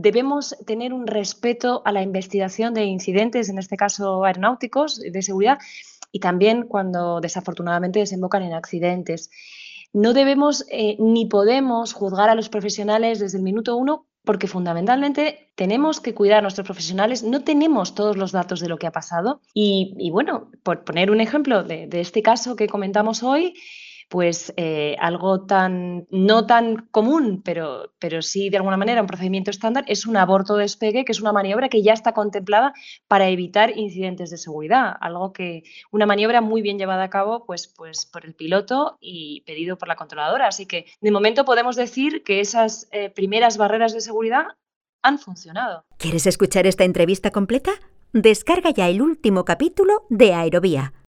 debemos tener un respeto a la investigación de incidentes, en este caso aeronáuticos, de seguridad, y también cuando desafortunadamente desembocan en accidentes. No debemos eh, ni podemos juzgar a los profesionales desde el minuto uno porque fundamentalmente tenemos que cuidar a nuestros profesionales, no tenemos todos los datos de lo que ha pasado. Y, bueno, por poner un ejemplo de, de este caso que comentamos hoy, pues eh, algo tan, no tan común, pero, pero sí de alguna manera un procedimiento estándar, es un aborto despegue, que es una maniobra que ya está contemplada para evitar incidentes de seguridad, algo que, una maniobra muy bien llevada a cabo pues, pues por el piloto y pedido por la controladora. Así que de momento podemos decir que esas eh, primeras barreras de seguridad han funcionado. ¿Quieres escuchar esta entrevista completa? Descarga ya el último capítulo de Aerovía